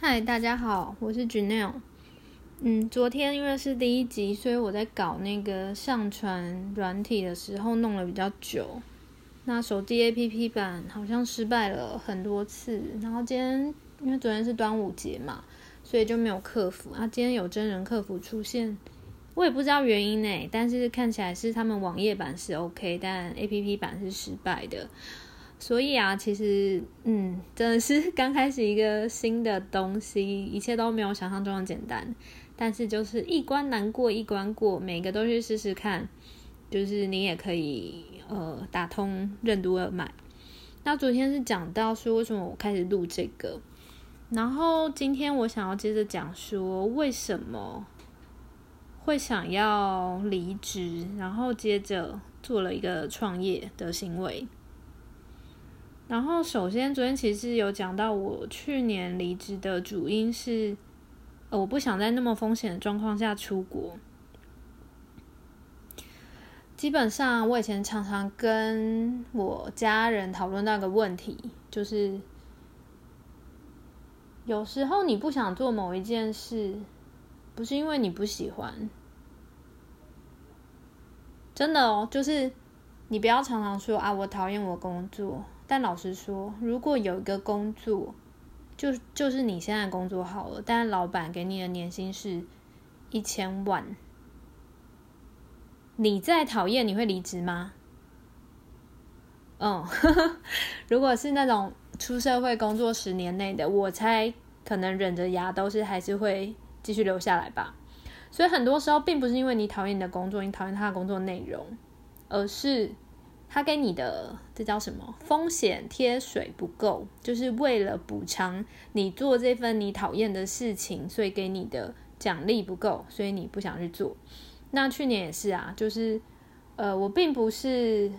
嗨，大家好，我是 Janel。嗯，昨天因为是第一集，所以我在搞那个上传软体的时候弄了比较久。那手机 APP 版好像失败了很多次。然后今天因为昨天是端午节嘛，所以就没有客服。啊，今天有真人客服出现，我也不知道原因呢。但是看起来是他们网页版是 OK，但 APP 版是失败的。所以啊，其实，嗯，真的是刚开始一个新的东西，一切都没有想象中的简单。但是就是一关难过一关过，每个都去试试看，就是你也可以呃打通任督二脉。那昨天是讲到说为什么我开始录这个，然后今天我想要接着讲说为什么会想要离职，然后接着做了一个创业的行为。然后，首先，昨天其实有讲到，我去年离职的主因是，呃，我不想在那么风险的状况下出国。基本上，我以前常常跟我家人讨论那个问题，就是有时候你不想做某一件事，不是因为你不喜欢，真的哦，就是你不要常常说啊，我讨厌我工作。但老实说，如果有一个工作，就就是你现在工作好了，但老板给你的年薪是一千万，你再讨厌，你会离职吗？嗯，如果是那种出社会工作十年内的，我猜可能忍着牙都是还是会继续留下来吧。所以很多时候，并不是因为你讨厌你的工作，你讨厌他的工作内容，而是。他给你的这叫什么？风险贴水不够，就是为了补偿你做这份你讨厌的事情，所以给你的奖励不够，所以你不想去做。那去年也是啊，就是呃，我并不是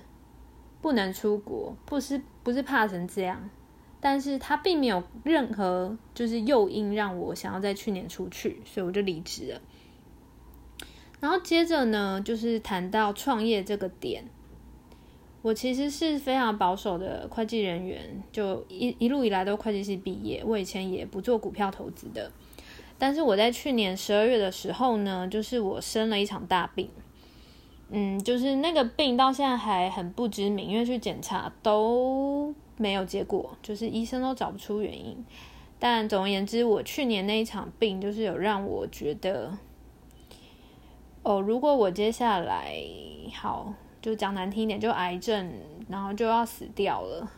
不能出国，不是不是怕成这样，但是他并没有任何就是诱因让我想要在去年出去，所以我就离职了。然后接着呢，就是谈到创业这个点。我其实是非常保守的会计人员，就一一路以来都会计系毕业。我以前也不做股票投资的，但是我在去年十二月的时候呢，就是我生了一场大病，嗯，就是那个病到现在还很不知名，因为去检查都没有结果，就是医生都找不出原因。但总而言之，我去年那一场病就是有让我觉得，哦，如果我接下来好。就讲难听一点，就癌症，然后就要死掉了。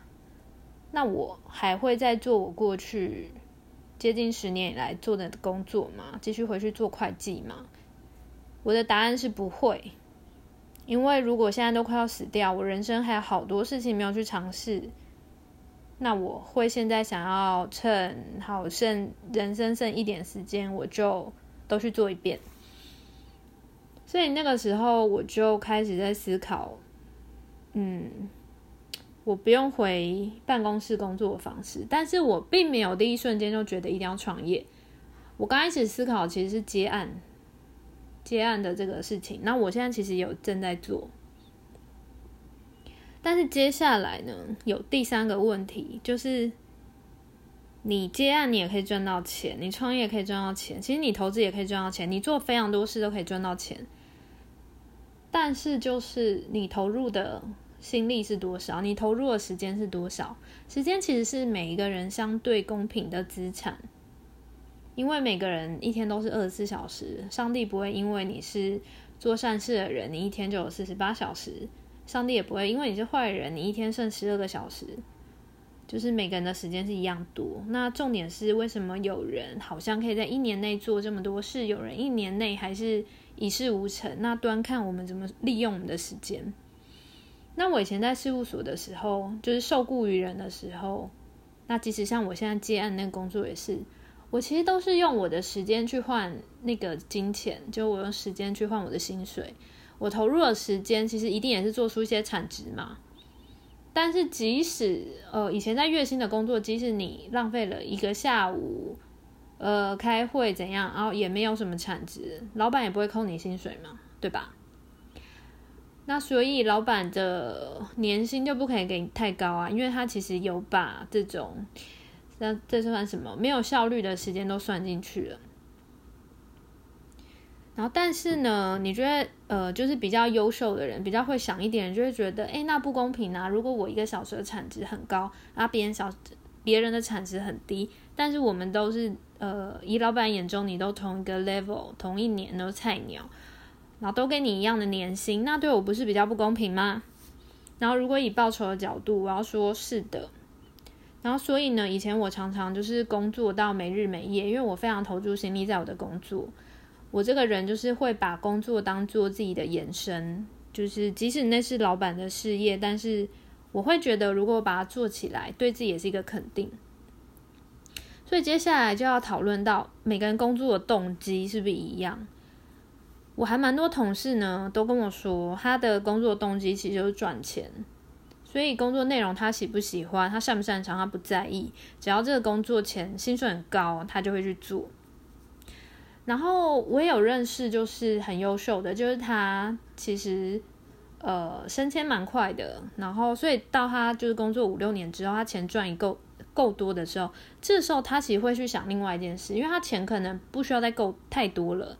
那我还会再做我过去接近十年以来做的工作吗？继续回去做会计吗？我的答案是不会，因为如果现在都快要死掉，我人生还有好多事情没有去尝试。那我会现在想要趁好剩人生剩一点时间，我就都去做一遍。所以那个时候我就开始在思考，嗯，我不用回办公室工作的方式，但是我并没有第一瞬间就觉得一定要创业。我刚开始思考其实是接案，接案的这个事情。那我现在其实有正在做，但是接下来呢，有第三个问题，就是你接案你也可以赚到钱，你创业可以赚到钱，其实你投资也可以赚到钱，你做非常多事都可以赚到钱。但是，就是你投入的心力是多少，你投入的时间是多少？时间其实是每一个人相对公平的资产，因为每个人一天都是二十四小时，上帝不会因为你是做善事的人，你一天就有四十八小时；上帝也不会因为你是坏人，你一天剩十二个小时。就是每个人的时间是一样多。那重点是，为什么有人好像可以在一年内做这么多事，有人一年内还是？一事无成，那端看我们怎么利用我们的时间。那我以前在事务所的时候，就是受雇于人的时候，那即使像我现在接案那个工作也是，我其实都是用我的时间去换那个金钱，就我用时间去换我的薪水。我投入的时间，其实一定也是做出一些产值嘛。但是即使呃以前在月薪的工作，即使你浪费了一个下午。呃，开会怎样？然后也没有什么产值，老板也不会扣你薪水嘛，对吧？那所以老板的年薪就不可以给你太高啊，因为他其实有把这种那这算什么？没有效率的时间都算进去了。然后，但是呢，你觉得呃，就是比较优秀的人，比较会想一点，就会觉得，哎，那不公平啊！如果我一个小时的产值很高，啊，别人小别人的产值很低，但是我们都是呃，以老板眼中，你都同一个 level，同一年都菜鸟，然后都跟你一样的年薪，那对我不是比较不公平吗？然后，如果以报酬的角度，我要说是的。然后，所以呢，以前我常常就是工作到没日没夜，因为我非常投注心力在我的工作。我这个人就是会把工作当做自己的延伸，就是即使那是老板的事业，但是我会觉得如果把它做起来，对自己也是一个肯定。所以接下来就要讨论到每个人工作的动机是不是一样。我还蛮多同事呢都跟我说，他的工作动机其实就是赚钱，所以工作内容他喜不喜欢，他擅不擅长，他不在意，只要这个工作钱薪水很高，他就会去做。然后我也有认识，就是很优秀的，就是他其实呃升迁蛮快的，然后所以到他就是工作五六年之后，他钱赚一够够多的时候，这时候他其实会去想另外一件事，因为他钱可能不需要再够太多了，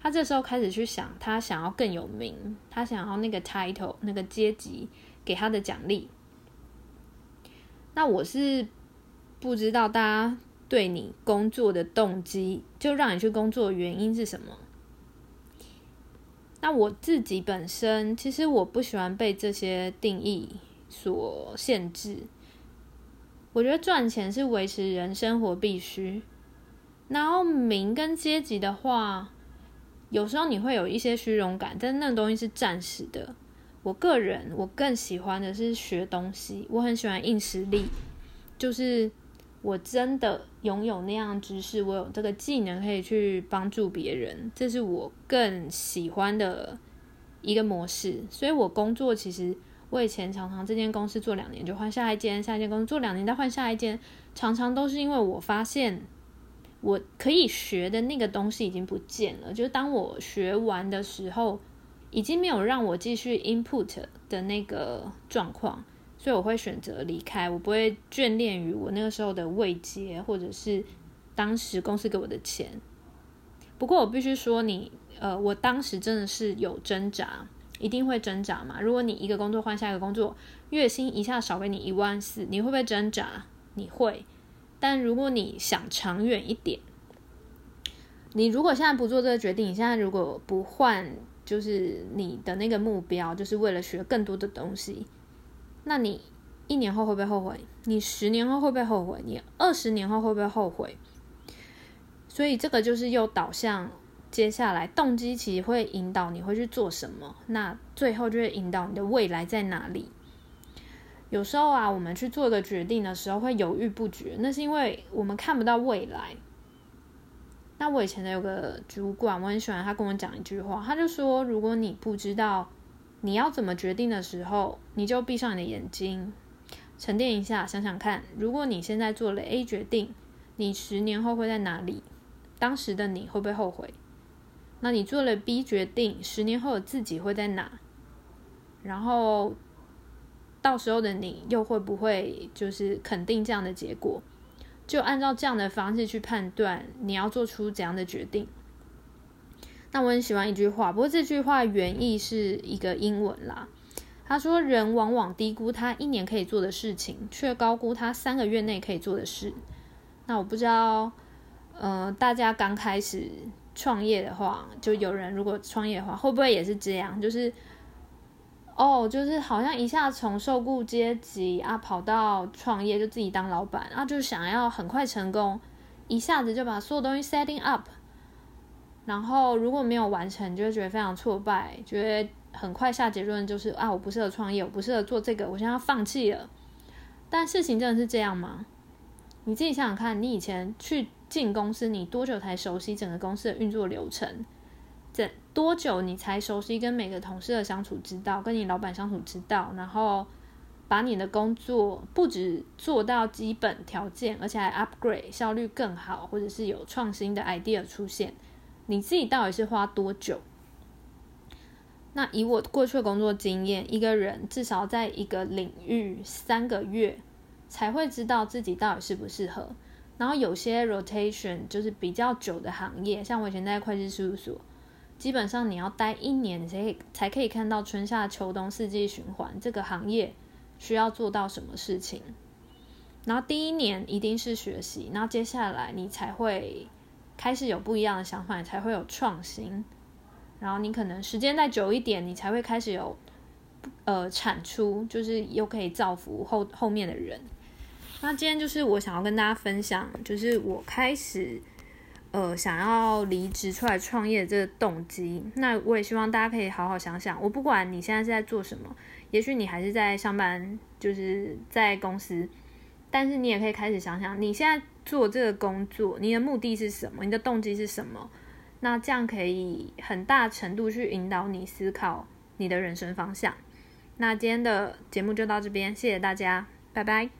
他这时候开始去想，他想要更有名，他想要那个 title 那个阶级给他的奖励。那我是不知道大家。对你工作的动机，就让你去工作的原因是什么？那我自己本身，其实我不喜欢被这些定义所限制。我觉得赚钱是维持人生活必须，然后名跟阶级的话，有时候你会有一些虚荣感，但那个东西是暂时的。我个人，我更喜欢的是学东西，我很喜欢硬实力，就是。我真的拥有那样知识，我有这个技能可以去帮助别人，这是我更喜欢的一个模式。所以我工作其实，我以前常常这间公司做两年就换下一间，下一间公司做两年再换下一间，常常都是因为我发现我可以学的那个东西已经不见了，就是当我学完的时候，已经没有让我继续 input 的那个状况。所以我会选择离开，我不会眷恋于我那个时候的位阶，或者是当时公司给我的钱。不过我必须说，你呃，我当时真的是有挣扎，一定会挣扎嘛。如果你一个工作换下一个工作，月薪一下少给你一万四，你会不会挣扎？你会。但如果你想长远一点，你如果现在不做这个决定，你现在如果不换，就是你的那个目标，就是为了学更多的东西。那你一年后会不会后悔？你十年后会不会后悔？你二十年后会不会后悔？所以这个就是又导向接下来动机，其实会引导你会去做什么。那最后就会引导你的未来在哪里。有时候啊，我们去做一个决定的时候会犹豫不决，那是因为我们看不到未来。那我以前的有个主管，我很喜欢他跟我讲一句话，他就说：如果你不知道。你要怎么决定的时候，你就闭上你的眼睛，沉淀一下，想想看，如果你现在做了 A 决定，你十年后会在哪里？当时的你会不会后悔？那你做了 B 决定，十年后的自己会在哪？然后到时候的你又会不会就是肯定这样的结果？就按照这样的方式去判断，你要做出怎样的决定？那我很喜欢一句话，不过这句话原意是一个英文啦。他说：“人往往低估他一年可以做的事情，却高估他三个月内可以做的事。”那我不知道，呃，大家刚开始创业的话，就有人如果创业的话，会不会也是这样？就是，哦，就是好像一下从受雇阶级啊跑到创业，就自己当老板，然后就想要很快成功，一下子就把所有东西 setting up。然后如果没有完成，就会觉得非常挫败，觉得很快下结论就是啊，我不适合创业，我不适合做这个，我现在要放弃了。但事情真的是这样吗？你自己想想看，你以前去进公司，你多久才熟悉整个公司的运作流程？这多久你才熟悉跟每个同事的相处之道，跟你老板相处之道？然后把你的工作不止做到基本条件，而且还 upgrade 效率更好，或者是有创新的 idea 出现。你自己到底是花多久？那以我过去的工作经验，一个人至少在一个领域三个月，才会知道自己到底适不适合。然后有些 rotation 就是比较久的行业，像我以前在会计事务所，基本上你要待一年你才才可以看到春夏秋冬四季循环这个行业需要做到什么事情。然后第一年一定是学习，然后接下来你才会开始有不一样的想法，才会有创新。然后你可能时间再久一点，你才会开始有呃产出，就是又可以造福后后面的人。那今天就是我想要跟大家分享，就是我开始呃想要离职出来创业这个动机。那我也希望大家可以好好想想，我不管你现在是在做什么，也许你还是在上班，就是在公司，但是你也可以开始想想，你现在做这个工作，你的目的是什么？你的动机是什么？那这样可以很大程度去引导你思考你的人生方向。那今天的节目就到这边，谢谢大家，拜拜。